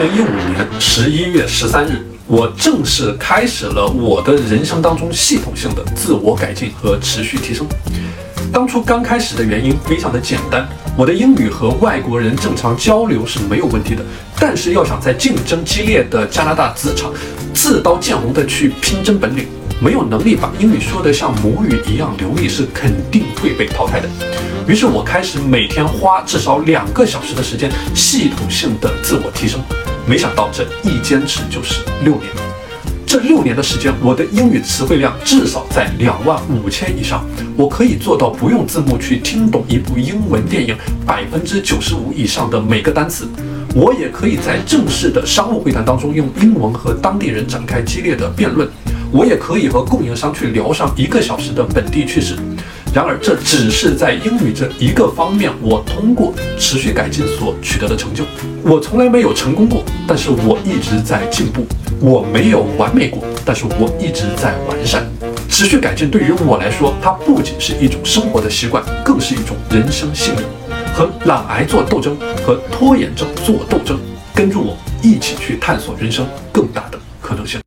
零一五年十一月十三日，我正式开始了我的人生当中系统性的自我改进和持续提升。当初刚开始的原因非常的简单，我的英语和外国人正常交流是没有问题的，但是要想在竞争激烈的加拿大职场自刀见红的去拼真本领，没有能力把英语说得像母语一样流利，是肯定会被淘汰的。于是我开始每天花至少两个小时的时间，系统性的自我提升。没想到这一坚持就是六年。这六年的时间，我的英语词汇量至少在两万五千以上。我可以做到不用字幕去听懂一部英文电影百分之九十五以上的每个单词。我也可以在正式的商务会谈当中用英文和当地人展开激烈的辩论。我也可以和供应商去聊上一个小时的本地趣事。然而，这只是在英语这一个方面，我通过持续改进所取得的成就。我从来没有成功过，但是我一直在进步。我没有完美过，但是我一直在完善。持续改进对于我来说，它不仅是一种生活的习惯，更是一种人生信念。和懒癌做斗争，和拖延症做斗争。跟着我一起去探索人生更大的可能性。